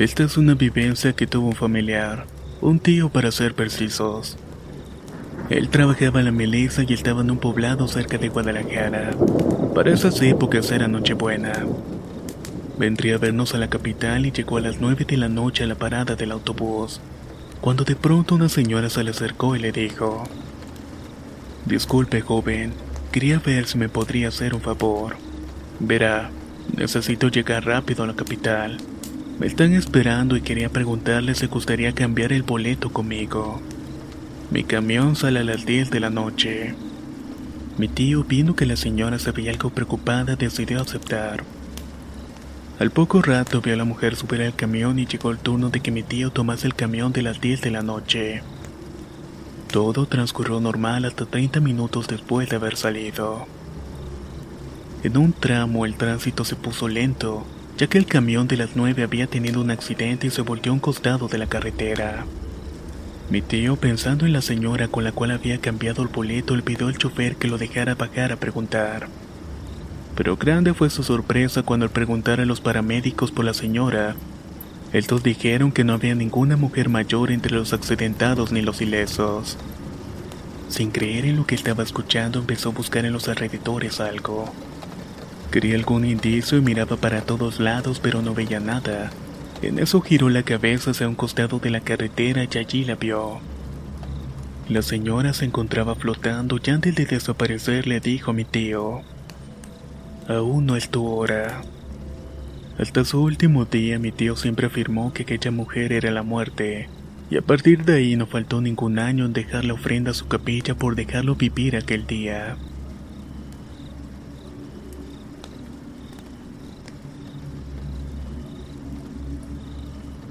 Esta es una vivencia que tuvo un familiar, un tío para ser precisos. Él trabajaba en la milicia y estaba en un poblado cerca de Guadalajara. Para esas épocas era Nochebuena. Vendría a vernos a la capital y llegó a las 9 de la noche a la parada del autobús, cuando de pronto una señora se le acercó y le dijo, Disculpe joven, quería ver si me podría hacer un favor. Verá, necesito llegar rápido a la capital. Me están esperando y quería preguntarle si gustaría cambiar el boleto conmigo. Mi camión sale a las 10 de la noche. Mi tío, viendo que la señora se veía algo preocupada, decidió aceptar. Al poco rato vio a la mujer subir al camión y llegó el turno de que mi tío tomase el camión de las 10 de la noche. Todo transcurrió normal hasta 30 minutos después de haber salido. En un tramo el tránsito se puso lento, ya que el camión de las 9 había tenido un accidente y se volvió a un costado de la carretera. Mi tío, pensando en la señora con la cual había cambiado el boleto, le pidió al chofer que lo dejara bajar a preguntar. Pero grande fue su sorpresa cuando al preguntar a los paramédicos por la señora, estos dijeron que no había ninguna mujer mayor entre los accidentados ni los ilesos. Sin creer en lo que estaba escuchando, empezó a buscar en los alrededores algo. Quería algún indicio y miraba para todos lados, pero no veía nada. En eso giró la cabeza hacia un costado de la carretera y allí la vio. La señora se encontraba flotando y antes de desaparecer le dijo a mi tío, Aún no es tu hora. Hasta su último día mi tío siempre afirmó que aquella mujer era la muerte, y a partir de ahí no faltó ningún año en dejar la ofrenda a su capilla por dejarlo vivir aquel día.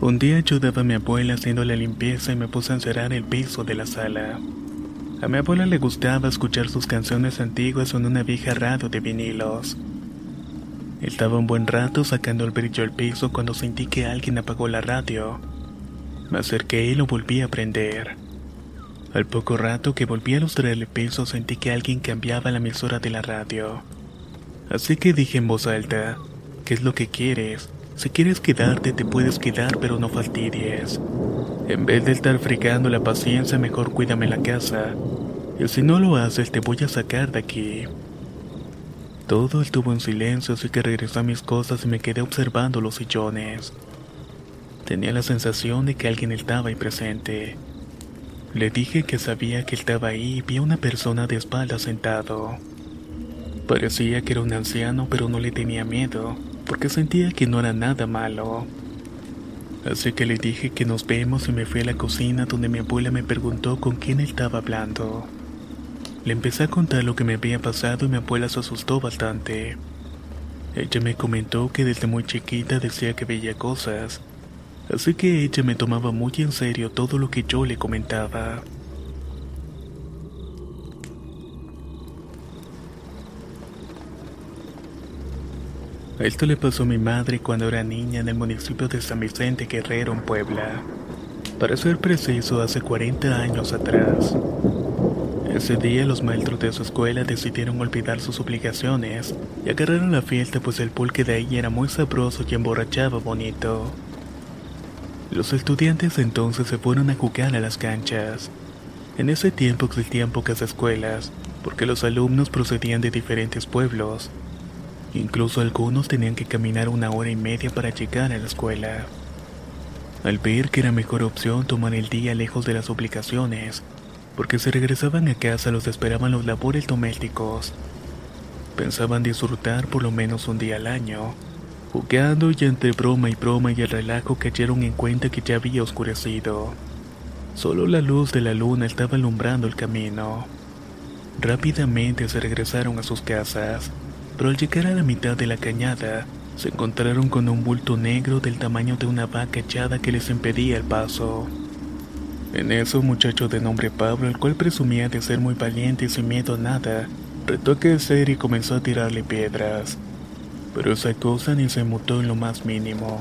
Un día ayudaba a mi abuela haciendo la limpieza y me puse a encerrar el piso de la sala. A mi abuela le gustaba escuchar sus canciones antiguas en una vieja radio de vinilos. Estaba un buen rato sacando el brillo al piso cuando sentí que alguien apagó la radio. Me acerqué y lo volví a prender. Al poco rato que volví a lustrar el piso sentí que alguien cambiaba la emisora de la radio. Así que dije en voz alta, ¿qué es lo que quieres? Si quieres quedarte, te puedes quedar, pero no fastidies. En vez de estar fregando la paciencia, mejor cuídame la casa. Y si no lo haces, te voy a sacar de aquí. Todo estuvo en silencio, así que regresé a mis cosas y me quedé observando los sillones. Tenía la sensación de que alguien estaba ahí presente. Le dije que sabía que estaba ahí y vi a una persona de espalda sentado. Parecía que era un anciano, pero no le tenía miedo porque sentía que no era nada malo. Así que le dije que nos vemos y me fui a la cocina donde mi abuela me preguntó con quién estaba hablando. Le empecé a contar lo que me había pasado y mi abuela se asustó bastante. Ella me comentó que desde muy chiquita decía que veía cosas, así que ella me tomaba muy en serio todo lo que yo le comentaba. Esto le pasó a mi madre cuando era niña en el municipio de San Vicente Guerrero, en Puebla. Para ser preciso, hace 40 años atrás. Ese día los maestros de su escuela decidieron olvidar sus obligaciones y agarraron la fiesta pues el pulque de ahí era muy sabroso y emborrachaba bonito. Los estudiantes entonces se fueron a jugar a las canchas. En ese tiempo existían pocas escuelas, porque los alumnos procedían de diferentes pueblos Incluso algunos tenían que caminar una hora y media para llegar a la escuela. Al ver que era mejor opción tomar el día lejos de las obligaciones, porque si regresaban a casa los esperaban los labores domésticos. Pensaban disfrutar por lo menos un día al año, jugando y entre broma y broma y el relajo cayeron en cuenta que ya había oscurecido. Solo la luz de la luna estaba alumbrando el camino. Rápidamente se regresaron a sus casas, pero al llegar a la mitad de la cañada, se encontraron con un bulto negro del tamaño de una vaca echada que les impedía el paso. En eso, un muchacho de nombre Pablo, el cual presumía de ser muy valiente y sin miedo a nada, retó a crecer y comenzó a tirarle piedras. Pero esa cosa ni se mutó en lo más mínimo.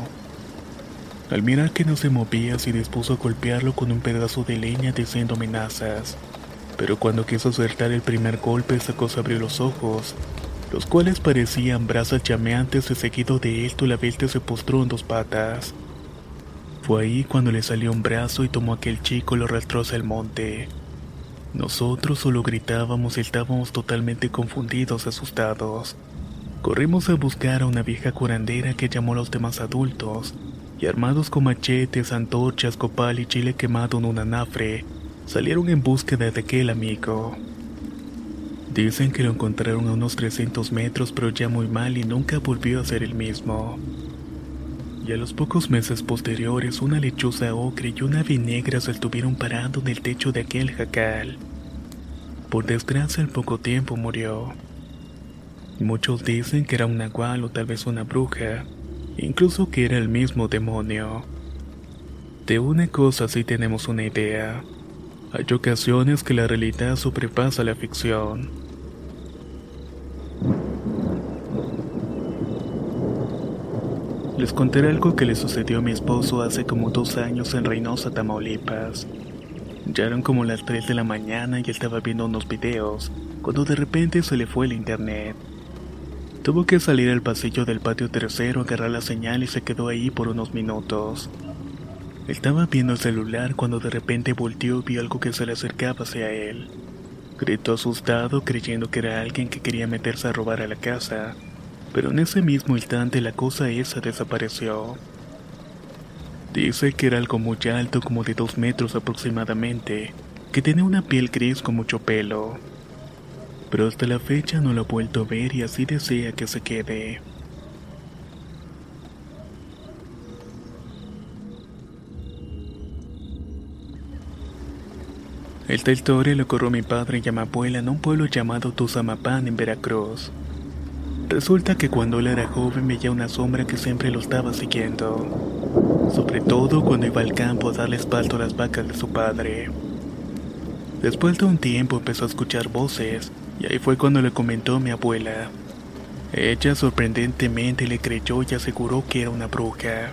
Al mirar que no se movía, se dispuso a golpearlo con un pedazo de leña diciendo amenazas. Pero cuando quiso acertar el primer golpe, esa cosa abrió los ojos, los cuales parecían brasas llameantes y seguido de esto la bestia se postró en dos patas. Fue ahí cuando le salió un brazo y tomó a aquel chico y lo arrastró hacia el monte. Nosotros solo gritábamos y estábamos totalmente confundidos, asustados. Corrimos a buscar a una vieja curandera que llamó a los demás adultos, y armados con machetes, antorchas, copal y chile quemado en un anafre, salieron en búsqueda de aquel amigo. Dicen que lo encontraron a unos 300 metros, pero ya muy mal y nunca volvió a ser el mismo. Y a los pocos meses posteriores, una lechuza ocre y una ave negra se estuvieron parando en el techo de aquel jacal. Por desgracia, al poco tiempo murió. Muchos dicen que era un nahual o tal vez una bruja, incluso que era el mismo demonio. De una cosa sí tenemos una idea. Hay ocasiones que la realidad sobrepasa la ficción. Les contaré algo que le sucedió a mi esposo hace como dos años en Reynosa, Tamaulipas. Ya eran como las 3 de la mañana y estaba viendo unos videos, cuando de repente se le fue el internet. Tuvo que salir al pasillo del patio tercero, agarrar la señal y se quedó ahí por unos minutos. Estaba viendo el celular cuando de repente volteó y vio algo que se le acercaba hacia él. Gritó asustado creyendo que era alguien que quería meterse a robar a la casa, pero en ese mismo instante la cosa esa desapareció. Dice que era algo muy alto, como de dos metros aproximadamente, que tenía una piel gris con mucho pelo. Pero hasta la fecha no lo ha vuelto a ver y así desea que se quede. Esta historia lo corrió mi padre y mi abuela en un pueblo llamado Tuzamapán en Veracruz. Resulta que cuando él era joven veía una sombra que siempre lo estaba siguiendo, sobre todo cuando iba al campo a darle espalda a las vacas de su padre. Después de un tiempo empezó a escuchar voces y ahí fue cuando le comentó a mi abuela. Ella sorprendentemente le creyó y aseguró que era una bruja.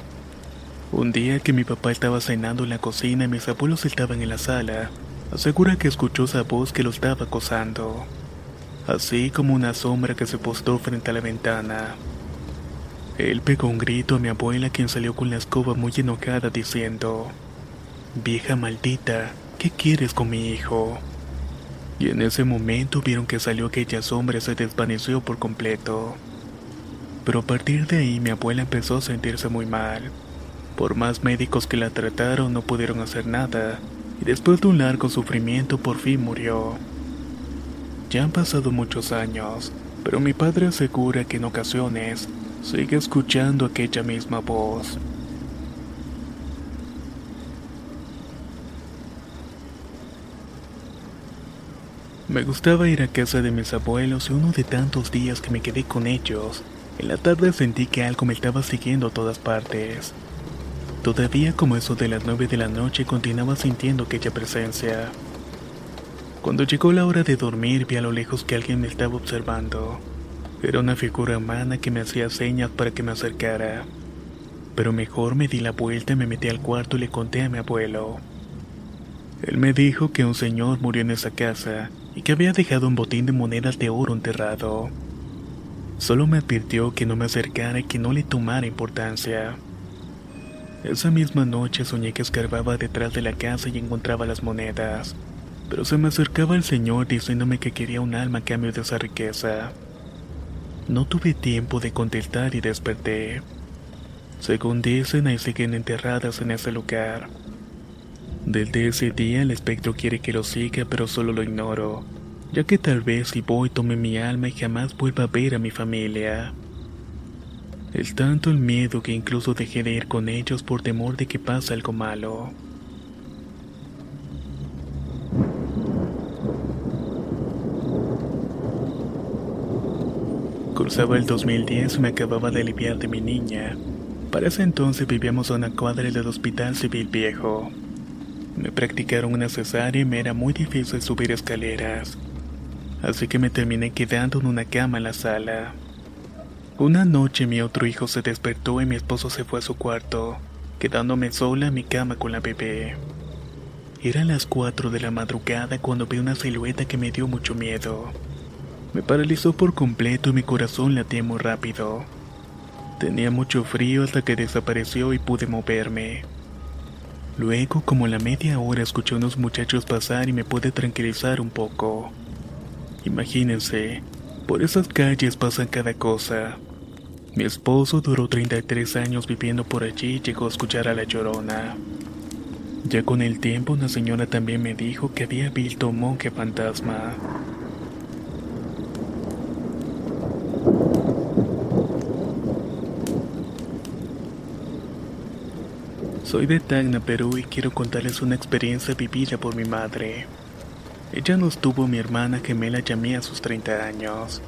Un día que mi papá estaba cenando en la cocina y mis abuelos estaban en la sala, asegura que escuchó esa voz que lo estaba acosando así como una sombra que se postó frente a la ventana. Él pegó un grito a mi abuela quien salió con la escoba muy enojada diciendo, Vieja maldita, ¿qué quieres con mi hijo? Y en ese momento vieron que salió aquella sombra y se desvaneció por completo. Pero a partir de ahí mi abuela empezó a sentirse muy mal. Por más médicos que la trataron no pudieron hacer nada, y después de un largo sufrimiento por fin murió. Ya han pasado muchos años, pero mi padre asegura que en ocasiones sigue escuchando aquella misma voz. Me gustaba ir a casa de mis abuelos y uno de tantos días que me quedé con ellos, en la tarde sentí que algo me estaba siguiendo a todas partes. Todavía como eso de las nueve de la noche continuaba sintiendo aquella presencia. Cuando llegó la hora de dormir vi a lo lejos que alguien me estaba observando. Era una figura humana que me hacía señas para que me acercara. Pero mejor me di la vuelta y me metí al cuarto y le conté a mi abuelo. Él me dijo que un señor murió en esa casa y que había dejado un botín de monedas de oro enterrado. Solo me advirtió que no me acercara y que no le tomara importancia. Esa misma noche soñé que escarbaba detrás de la casa y encontraba las monedas pero se me acercaba el señor diciéndome que quería un alma a cambio de esa riqueza. No tuve tiempo de contestar y desperté. Según dicen, ahí siguen enterradas en ese lugar. Desde ese día el espectro quiere que lo siga, pero solo lo ignoro, ya que tal vez si voy tome mi alma y jamás vuelva a ver a mi familia. Es tanto el miedo que incluso dejé de ir con ellos por temor de que pase algo malo. Cruzaba el 2010 y me acababa de aliviar de mi niña. Para ese entonces vivíamos a una cuadra del Hospital Civil Viejo. Me practicaron una cesárea y me era muy difícil subir escaleras. Así que me terminé quedando en una cama en la sala. Una noche mi otro hijo se despertó y mi esposo se fue a su cuarto, quedándome sola en mi cama con la bebé. Eran las 4 de la madrugada cuando vi una silueta que me dio mucho miedo. Me paralizó por completo y mi corazón latía muy rápido. Tenía mucho frío hasta que desapareció y pude moverme. Luego, como la media hora, escuché a unos muchachos pasar y me pude tranquilizar un poco. Imagínense, por esas calles pasan cada cosa. Mi esposo duró 33 años viviendo por allí y llegó a escuchar a la llorona. Ya con el tiempo una señora también me dijo que había visto un monje fantasma. Soy de Tacna, Perú y quiero contarles una experiencia vivida por mi madre. Ella nos tuvo mi hermana gemela llamé a sus 30 años.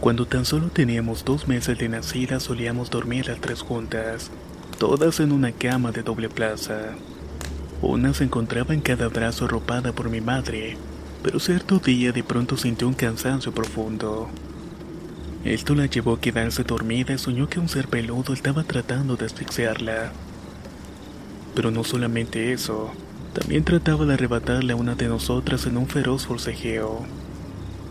Cuando tan solo teníamos dos meses de nacida solíamos dormir las tres juntas, todas en una cama de doble plaza. Una se encontraba en cada brazo arropada por mi madre, pero cierto día de pronto sintió un cansancio profundo. Esto la llevó a quedarse dormida y soñó que un ser peludo estaba tratando de asfixiarla. Pero no solamente eso, también trataba de arrebatarle a una de nosotras en un feroz forcejeo.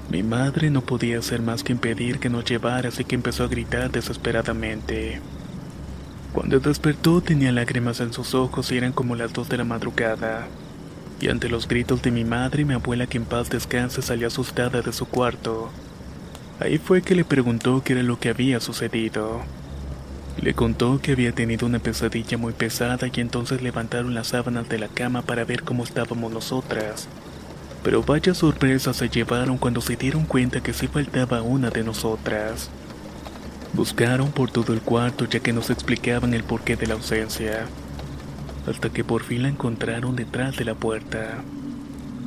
Mi madre no podía hacer más que impedir que nos llevara, así que empezó a gritar desesperadamente. Cuando despertó tenía lágrimas en sus ojos y eran como las dos de la madrugada. Y ante los gritos de mi madre, mi abuela que en paz descanse salió asustada de su cuarto. Ahí fue que le preguntó qué era lo que había sucedido. Le contó que había tenido una pesadilla muy pesada y entonces levantaron las sábanas de la cama para ver cómo estábamos nosotras. Pero vaya sorpresa se llevaron cuando se dieron cuenta que sí faltaba una de nosotras. Buscaron por todo el cuarto ya que nos explicaban el porqué de la ausencia, hasta que por fin la encontraron detrás de la puerta.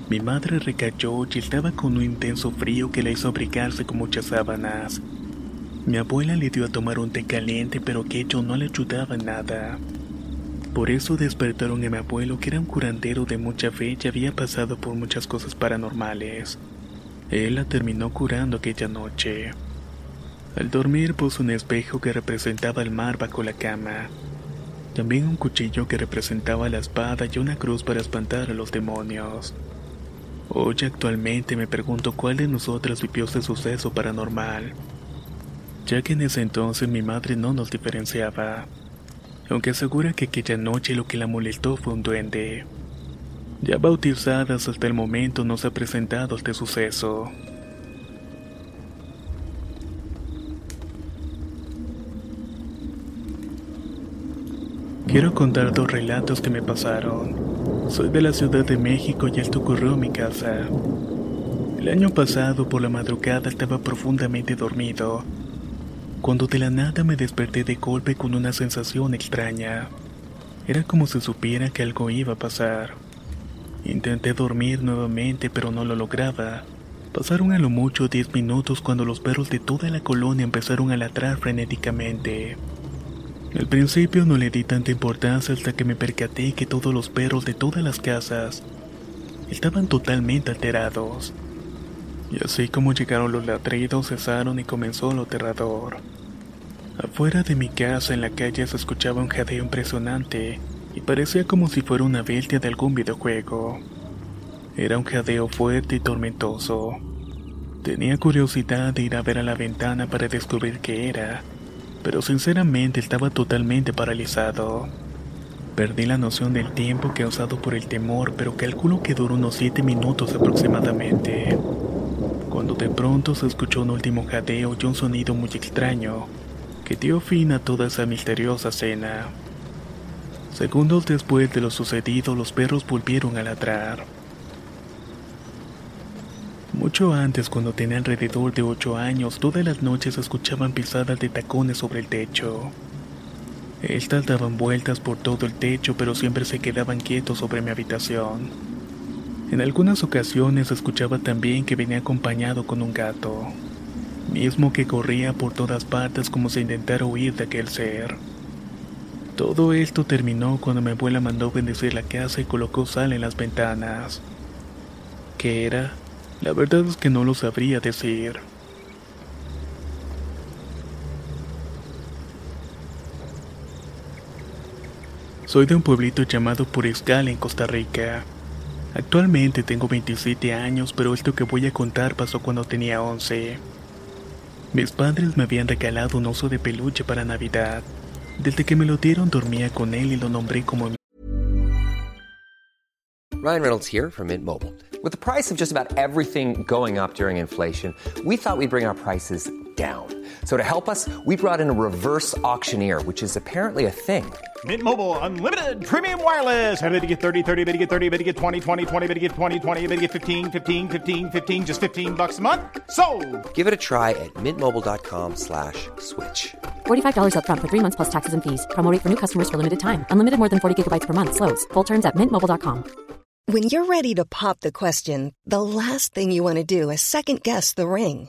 Mi madre recayó y estaba con un intenso frío que la hizo abrigarse con muchas sábanas. Mi abuela le dio a tomar un té caliente pero aquello no le ayudaba nada. Por eso despertaron a mi abuelo, que era un curandero de mucha fe y había pasado por muchas cosas paranormales. Él la terminó curando aquella noche. Al dormir puso un espejo que representaba el mar bajo la cama. También un cuchillo que representaba la espada y una cruz para espantar a los demonios. Hoy actualmente me pregunto cuál de nosotras vivió ese suceso paranormal, ya que en ese entonces mi madre no nos diferenciaba aunque asegura que aquella noche lo que la molestó fue un duende. Ya bautizadas hasta el momento no se ha presentado este suceso. Quiero contar dos relatos que me pasaron. Soy de la Ciudad de México y esto ocurrió en mi casa. El año pasado por la madrugada estaba profundamente dormido cuando de la nada me desperté de golpe con una sensación extraña. Era como si supiera que algo iba a pasar. Intenté dormir nuevamente pero no lo lograba. Pasaron a lo mucho 10 minutos cuando los perros de toda la colonia empezaron a ladrar frenéticamente. Al principio no le di tanta importancia hasta que me percaté que todos los perros de todas las casas estaban totalmente alterados. Y así como llegaron los ladridos cesaron y comenzó lo aterrador. Afuera de mi casa en la calle se escuchaba un jadeo impresionante y parecía como si fuera una bestia de algún videojuego. Era un jadeo fuerte y tormentoso. Tenía curiosidad de ir a ver a la ventana para descubrir qué era, pero sinceramente estaba totalmente paralizado. Perdí la noción del tiempo causado por el temor, pero calculo que duró unos 7 minutos aproximadamente. Cuando de pronto se escuchó un último jadeo y un sonido muy extraño, que dio fin a toda esa misteriosa cena. Segundos después de lo sucedido, los perros volvieron a ladrar. Mucho antes, cuando tenía alrededor de ocho años, todas las noches escuchaban pisadas de tacones sobre el techo. Estas daban vueltas por todo el techo, pero siempre se quedaban quietos sobre mi habitación. En algunas ocasiones escuchaba también que venía acompañado con un gato, mismo que corría por todas partes como si intentara huir de aquel ser. Todo esto terminó cuando mi abuela mandó bendecir la casa y colocó sal en las ventanas. ¿Qué era? La verdad es que no lo sabría decir. Soy de un pueblito llamado Puriscal en Costa Rica. Actualmente tengo 27 años, pero esto que voy a contar pasó cuando tenía 11. Mis padres me habían regalado un oso de peluche para Navidad. Desde que me lo dieron dormía con él y lo nombré como mi Ryan Reynolds here from Mint Mobile. With the price of just about everything going up during inflation, we thought we'd bring our prices down. So to help us, we brought in a reverse auctioneer, which is apparently a thing. Mint Mobile unlimited premium wireless. Ready to get 30, 30, bit to get 30, bit to get 20, 20, 20, bit to get 20, 20, bit to get 15, 15, 15, 15 just 15 bucks a month. So, Give it a try at mintmobile.com slash switch. $45 upfront for three months plus taxes and fees. Promo rate for new customers for limited time. Unlimited more than 40 gigabytes per month. Slows. Full terms at mintmobile.com. When you're ready to pop the question, the last thing you want to do is second guess the ring.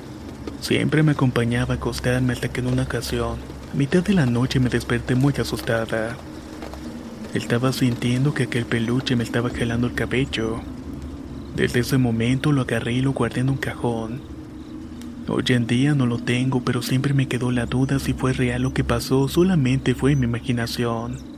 Siempre me acompañaba a acostarme hasta que en una ocasión, a mitad de la noche me desperté muy asustada. Estaba sintiendo que aquel peluche me estaba jalando el cabello. Desde ese momento lo agarré y lo guardé en un cajón. Hoy en día no lo tengo, pero siempre me quedó la duda si fue real lo que pasó solamente fue mi imaginación.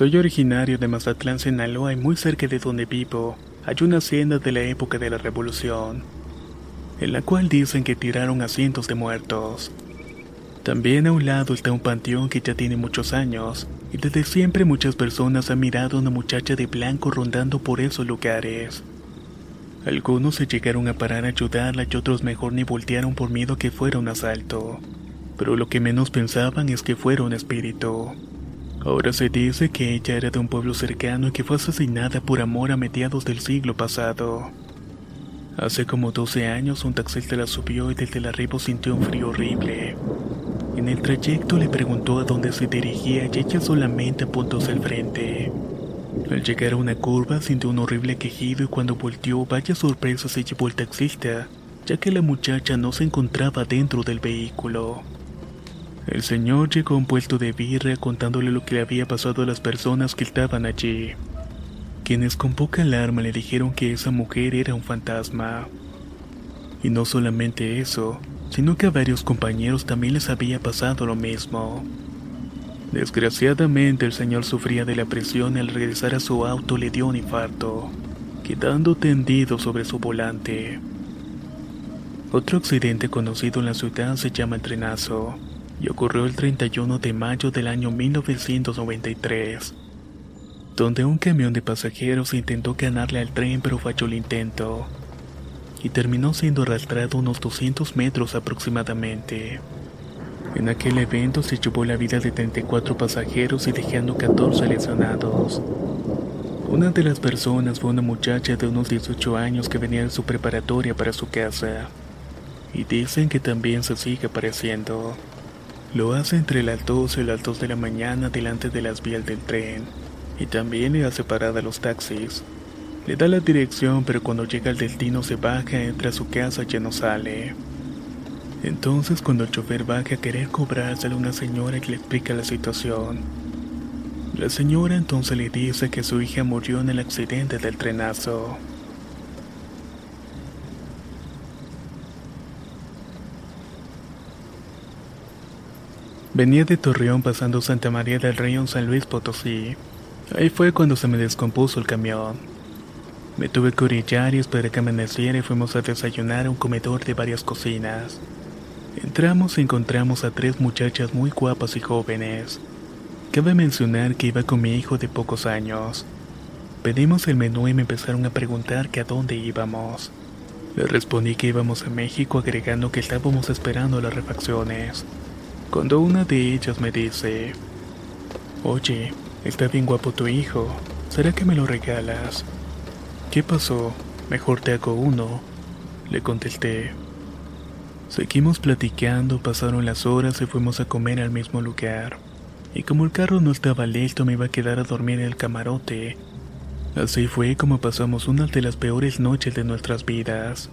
Soy originario de Mazatlán, Sinaloa y muy cerca de donde vivo hay una hacienda de la época de la Revolución, en la cual dicen que tiraron a cientos de muertos. También a un lado está un panteón que ya tiene muchos años, y desde siempre muchas personas han mirado a una muchacha de blanco rondando por esos lugares. Algunos se llegaron a parar a ayudarla y otros mejor ni voltearon por miedo que fuera un asalto. Pero lo que menos pensaban es que fuera un espíritu. Ahora se dice que ella era de un pueblo cercano y que fue asesinada por amor a mediados del siglo pasado. Hace como 12 años un taxista la subió y desde el arribo sintió un frío horrible. En el trayecto le preguntó a dónde se dirigía y ella solamente apuntó hacia el frente. Al llegar a una curva sintió un horrible quejido y cuando volteó vaya sorpresa se llevó el taxista, ya que la muchacha no se encontraba dentro del vehículo. El señor llegó a un puesto de birra contándole lo que le había pasado a las personas que estaban allí, quienes con poca alarma le dijeron que esa mujer era un fantasma. Y no solamente eso, sino que a varios compañeros también les había pasado lo mismo. Desgraciadamente el señor sufría de la presión y al regresar a su auto le dio un infarto, quedando tendido sobre su volante. Otro accidente conocido en la ciudad se llama el trenazo y ocurrió el 31 de mayo del año 1993, donde un camión de pasajeros intentó ganarle al tren pero falló el intento y terminó siendo arrastrado unos 200 metros aproximadamente. En aquel evento se llevó la vida de 34 pasajeros y dejando 14 lesionados. Una de las personas fue una muchacha de unos 18 años que venía de su preparatoria para su casa. Y dicen que también se sigue apareciendo. Lo hace entre las 12 y las 2 de la mañana delante de las vías del tren. Y también le hace parada a los taxis. Le da la dirección, pero cuando llega al destino se baja, entra a su casa y ya no sale. Entonces, cuando el chofer baja a querer cobrar, sale una señora que le explica la situación. La señora entonces le dice que su hija murió en el accidente del trenazo. Venía de Torreón pasando Santa María del Río en San Luis Potosí. Ahí fue cuando se me descompuso el camión. Me tuve que orillar y esperé que amaneciera y fuimos a desayunar a un comedor de varias cocinas. Entramos y encontramos a tres muchachas muy guapas y jóvenes. Cabe mencionar que iba con mi hijo de pocos años. Pedimos el menú y me empezaron a preguntar que a dónde íbamos. Les respondí que íbamos a México agregando que estábamos esperando las refacciones. Cuando una de ellas me dice, Oye, está bien guapo tu hijo, ¿será que me lo regalas? ¿Qué pasó? Mejor te hago uno, le contesté. Seguimos platicando, pasaron las horas y fuimos a comer al mismo lugar. Y como el carro no estaba listo, me iba a quedar a dormir en el camarote. Así fue como pasamos una de las peores noches de nuestras vidas.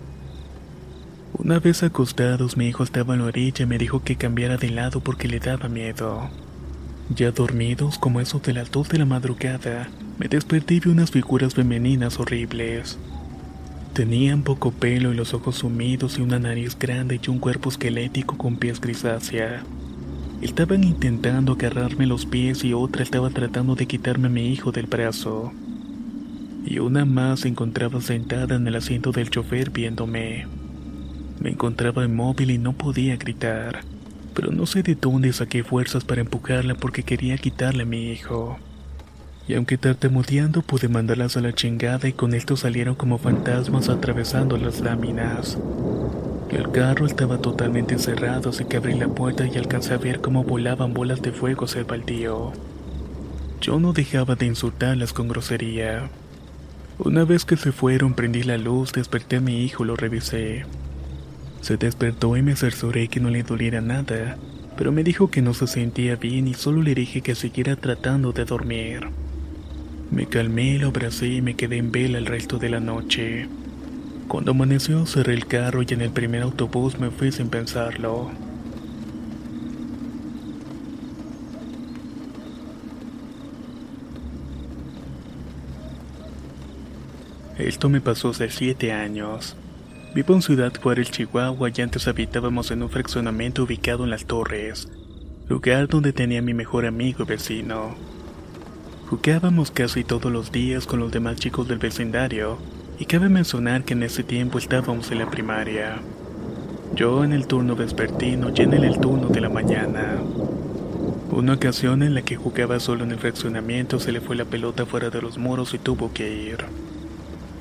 Una vez acostados, mi hijo estaba en la orilla y me dijo que cambiara de lado porque le daba miedo. Ya dormidos, como eso de las dos de la madrugada, me desperté y vi unas figuras femeninas horribles. Tenían poco pelo y los ojos sumidos y una nariz grande y un cuerpo esquelético con pies grisácea. Estaban intentando agarrarme los pies y otra estaba tratando de quitarme a mi hijo del brazo. Y una más se encontraba sentada en el asiento del chofer viéndome. Me encontraba inmóvil y no podía gritar, pero no sé de dónde saqué fuerzas para empujarla porque quería quitarle a mi hijo. Y aunque tartamudeando pude mandarlas a la chingada y con esto salieron como fantasmas atravesando las láminas. El carro estaba totalmente cerrado, así que abrí la puerta y alcancé a ver cómo volaban bolas de fuego hacia el baldío. Yo no dejaba de insultarlas con grosería. Una vez que se fueron, prendí la luz, desperté a mi hijo lo revisé. Se despertó y me cercioré que no le doliera nada, pero me dijo que no se sentía bien y solo le dije que siguiera tratando de dormir. Me calmé, lo abracé y me quedé en vela el resto de la noche. Cuando amaneció cerré el carro y en el primer autobús me fui sin pensarlo. Esto me pasó hace siete años. Vivo en Ciudad Juárez, Chihuahua, y antes habitábamos en un fraccionamiento ubicado en las Torres, lugar donde tenía mi mejor amigo vecino. Jugábamos casi todos los días con los demás chicos del vecindario, y cabe mencionar que en ese tiempo estábamos en la primaria. Yo en el turno vespertino y en el turno de la mañana. Una ocasión en la que jugaba solo en el fraccionamiento se le fue la pelota fuera de los muros y tuvo que ir.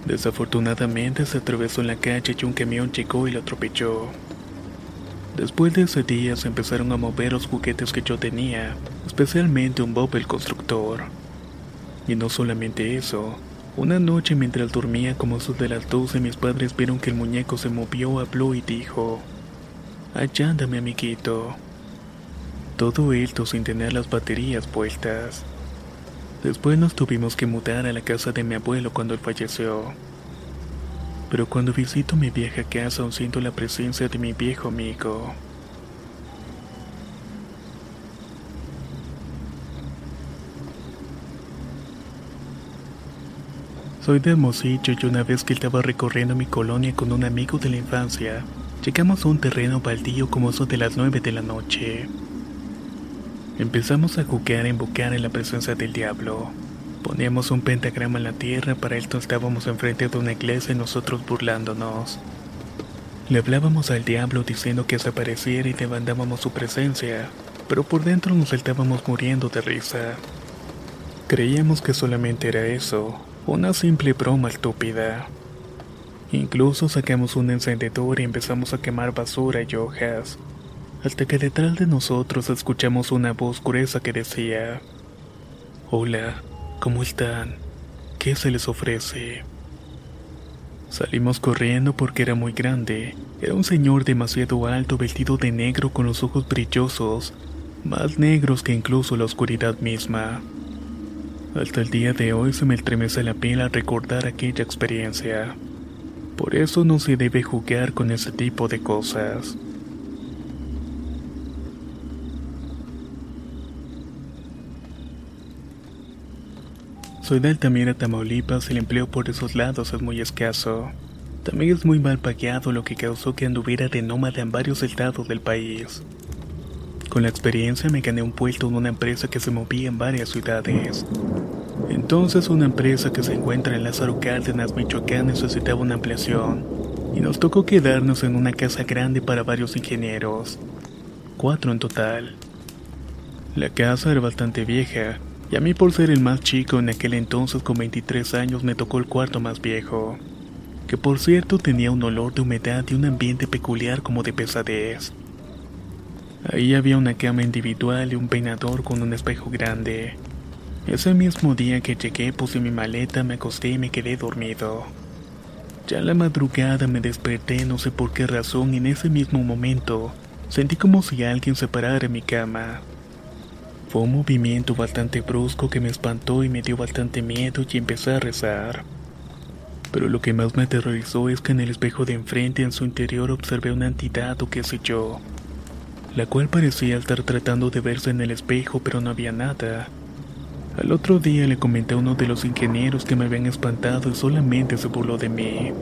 Desafortunadamente se atravesó en la calle y un camión llegó y lo atropelló. Después de ese día se empezaron a mover los juguetes que yo tenía, especialmente un Bob el constructor. Y no solamente eso, una noche mientras dormía como sus de las 12 mis padres vieron que el muñeco se movió, habló y dijo, Allá anda mi amiguito. Todo esto sin tener las baterías puestas. Después nos tuvimos que mudar a la casa de mi abuelo cuando él falleció. Pero cuando visito mi vieja casa aún siento la presencia de mi viejo amigo. Soy de Hermosillo y una vez que estaba recorriendo mi colonia con un amigo de la infancia, llegamos a un terreno baldío como son de las 9 de la noche. Empezamos a jugar a invocar en la presencia del diablo. Poníamos un pentagrama en la tierra, para esto estábamos enfrente de una iglesia y nosotros burlándonos. Le hablábamos al diablo diciendo que desapareciera y demandábamos su presencia, pero por dentro nos estábamos muriendo de risa. Creíamos que solamente era eso, una simple broma estúpida. Incluso sacamos un encendedor y empezamos a quemar basura y hojas hasta que detrás de nosotros escuchamos una voz gruesa que decía, Hola, ¿cómo están? ¿Qué se les ofrece? Salimos corriendo porque era muy grande. Era un señor demasiado alto vestido de negro con los ojos brillosos, más negros que incluso la oscuridad misma. Hasta el día de hoy se me estremece la piel al recordar aquella experiencia. Por eso no se debe jugar con ese tipo de cosas. Soy de Altamira, Tamaulipas, el empleo por esos lados es muy escaso. También es muy mal pagado lo que causó que anduviera de nómada en varios estados del país. Con la experiencia me gané un puesto en una empresa que se movía en varias ciudades. Entonces una empresa que se encuentra en Lázaro Cárdenas, Michoacán, necesitaba una ampliación y nos tocó quedarnos en una casa grande para varios ingenieros, cuatro en total. La casa era bastante vieja y a mí por ser el más chico en aquel entonces con 23 años me tocó el cuarto más viejo, que por cierto tenía un olor de humedad y un ambiente peculiar como de pesadez. Ahí había una cama individual y un peinador con un espejo grande. Ese mismo día que llegué puse mi maleta, me acosté y me quedé dormido. Ya la madrugada me desperté, no sé por qué razón, en ese mismo momento sentí como si alguien se parara en mi cama. Un movimiento bastante brusco que me espantó y me dio bastante miedo y empecé a rezar. Pero lo que más me aterrorizó es que en el espejo de enfrente en su interior observé una entidad o qué sé yo, la cual parecía estar tratando de verse en el espejo pero no había nada. Al otro día le comenté a uno de los ingenieros que me habían espantado y solamente se burló de mí.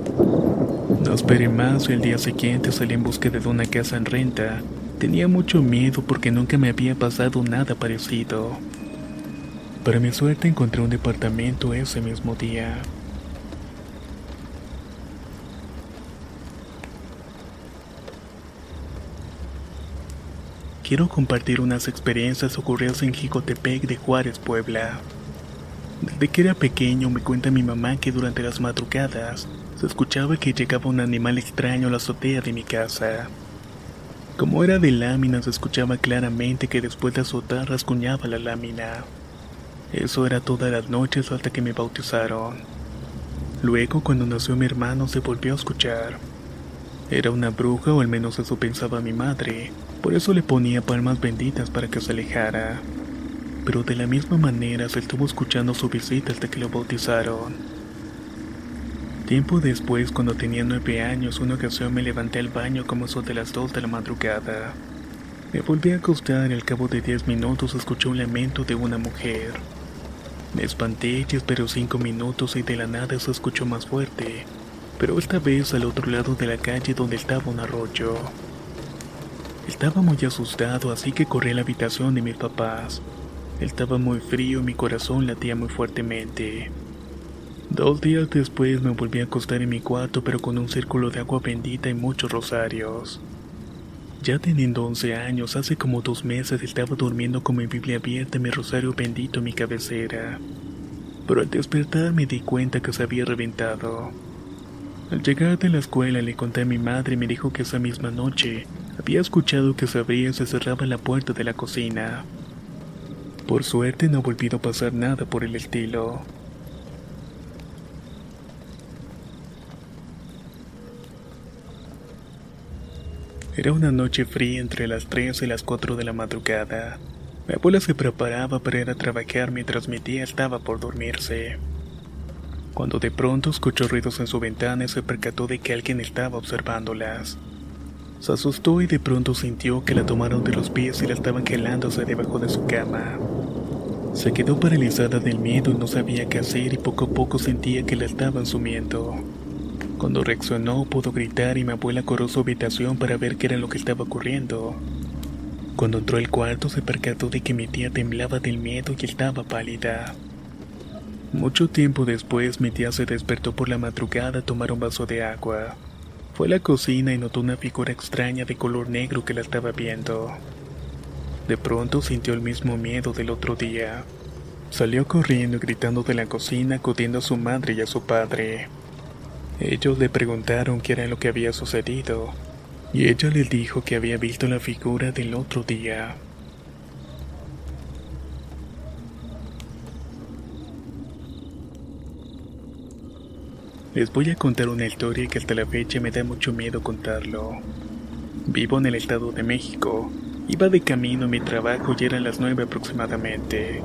No esperé más y el día siguiente salí en búsqueda de una casa en renta. Tenía mucho miedo porque nunca me había pasado nada parecido. Para mi suerte encontré un departamento ese mismo día. quiero compartir unas experiencias ocurridas en Jicotepec de Juárez, Puebla. Desde que era pequeño me cuenta mi mamá que durante las madrugadas se escuchaba que llegaba un animal extraño a la azotea de mi casa. Como era de lámina se escuchaba claramente que después de azotar rasguñaba la lámina. Eso era todas las noches hasta que me bautizaron. Luego cuando nació mi hermano se volvió a escuchar. Era una bruja o al menos eso pensaba mi madre, por eso le ponía palmas benditas para que se alejara. Pero de la misma manera se estuvo escuchando su visita hasta que lo bautizaron. Tiempo después, cuando tenía nueve años, una ocasión me levanté al baño como eso de las dos de la madrugada. Me volví a acostar y al cabo de diez minutos escuché un lamento de una mujer. Me espanté y esperé cinco minutos y de la nada se escuchó más fuerte pero esta vez al otro lado de la calle donde estaba un arroyo. Estaba muy asustado, así que corrí a la habitación de mis papás. Estaba muy frío y mi corazón latía muy fuertemente. Dos días después me volví a acostar en mi cuarto, pero con un círculo de agua bendita y muchos rosarios. Ya teniendo 11 años, hace como dos meses estaba durmiendo con mi Biblia abierta y mi rosario bendito en mi cabecera. Pero al despertar me di cuenta que se había reventado. Al llegar de la escuela le conté a mi madre y me dijo que esa misma noche había escuchado que se abría y se cerraba la puerta de la cocina. Por suerte no ha volvido a pasar nada por el estilo. Era una noche fría entre las 3 y las 4 de la madrugada. Mi abuela se preparaba para ir a trabajar mientras mi tía estaba por dormirse cuando de pronto escuchó ruidos en su ventana y se percató de que alguien estaba observándolas. Se asustó y de pronto sintió que la tomaron de los pies y la estaban gelándose debajo de su cama. Se quedó paralizada del miedo y no sabía qué hacer y poco a poco sentía que la estaban sumiendo. Cuando reaccionó pudo gritar y mi abuela corrió a su habitación para ver qué era lo que estaba ocurriendo. Cuando entró al cuarto se percató de que mi tía temblaba del miedo y estaba pálida. Mucho tiempo después mi tía se despertó por la madrugada a tomar un vaso de agua. Fue a la cocina y notó una figura extraña de color negro que la estaba viendo. De pronto sintió el mismo miedo del otro día. Salió corriendo y gritando de la cocina, acudiendo a su madre y a su padre. Ellos le preguntaron qué era lo que había sucedido, y ella les dijo que había visto la figura del otro día. Les voy a contar una historia que hasta la fecha me da mucho miedo contarlo. Vivo en el Estado de México. Iba de camino a mi trabajo y eran las nueve aproximadamente.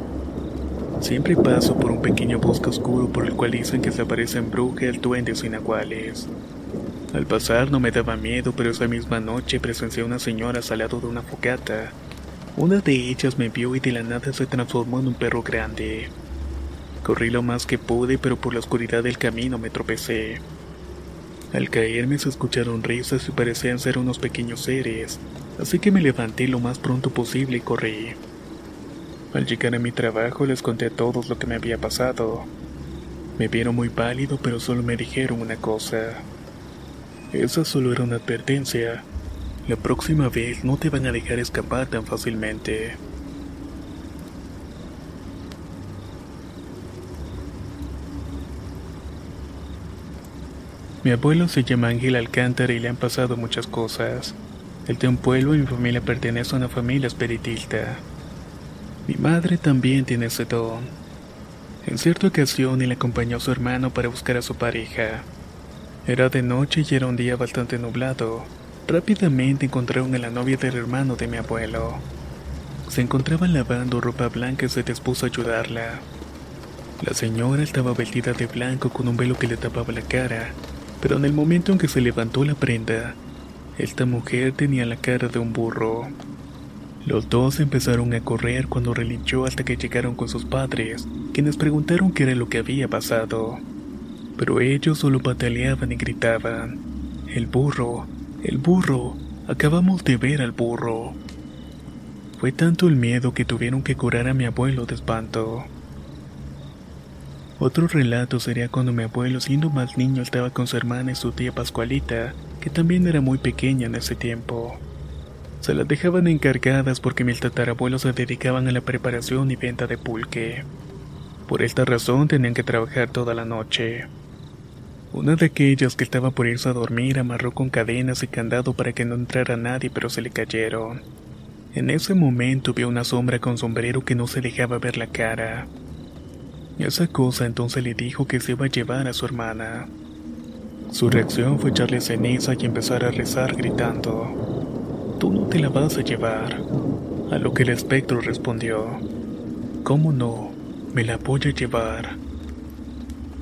Siempre paso por un pequeño bosque oscuro por el cual dicen que se aparecen brujas, duendes y nahuales. Al pasar no me daba miedo, pero esa misma noche presencié a una señora al lado de una fogata. Una de ellas me vio y de la nada se transformó en un perro grande. Corrí lo más que pude, pero por la oscuridad del camino me tropecé. Al caerme se escucharon risas y parecían ser unos pequeños seres. así que me levanté lo más pronto posible y corrí. Al llegar a mi trabajo les conté a todos lo que me había pasado. Me vieron muy pálido, pero solo me dijeron una cosa. Esa solo era una advertencia. La próxima vez no te van a dejar escapar tan fácilmente. Mi abuelo se llama Ángel Alcántara y le han pasado muchas cosas. Él de un pueblo y mi familia pertenece a una familia espiritista. Mi madre también tiene ese don. En cierta ocasión él acompañó a su hermano para buscar a su pareja. Era de noche y era un día bastante nublado. Rápidamente encontraron a la novia del hermano de mi abuelo. Se encontraba lavando ropa blanca y se dispuso a ayudarla. La señora estaba vestida de blanco con un velo que le tapaba la cara pero en el momento en que se levantó la prenda, esta mujer tenía la cara de un burro. Los dos empezaron a correr cuando relinchó hasta que llegaron con sus padres, quienes preguntaron qué era lo que había pasado. Pero ellos solo pataleaban y gritaban, El burro, el burro, acabamos de ver al burro. Fue tanto el miedo que tuvieron que curar a mi abuelo de espanto. Otro relato sería cuando mi abuelo, siendo más niño, estaba con su hermana y su tía Pascualita, que también era muy pequeña en ese tiempo. Se las dejaban encargadas porque mis tatarabuelos se dedicaban a la preparación y venta de pulque. Por esta razón tenían que trabajar toda la noche. Una de aquellas que estaba por irse a dormir amarró con cadenas y candado para que no entrara nadie, pero se le cayeron. En ese momento vio una sombra con sombrero que no se dejaba ver la cara. Esa cosa entonces le dijo que se iba a llevar a su hermana. Su reacción fue echarle ceniza y empezar a rezar gritando, Tú no te la vas a llevar. A lo que el espectro respondió, ¿Cómo no? Me la voy a llevar.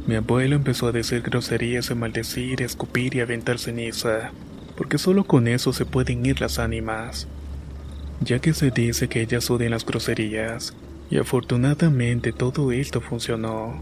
Mi abuelo empezó a decir groserías, a maldecir, a escupir y a aventar ceniza, porque solo con eso se pueden ir las ánimas, ya que se dice que ellas odian las groserías. Y afortunadamente todo esto funcionó.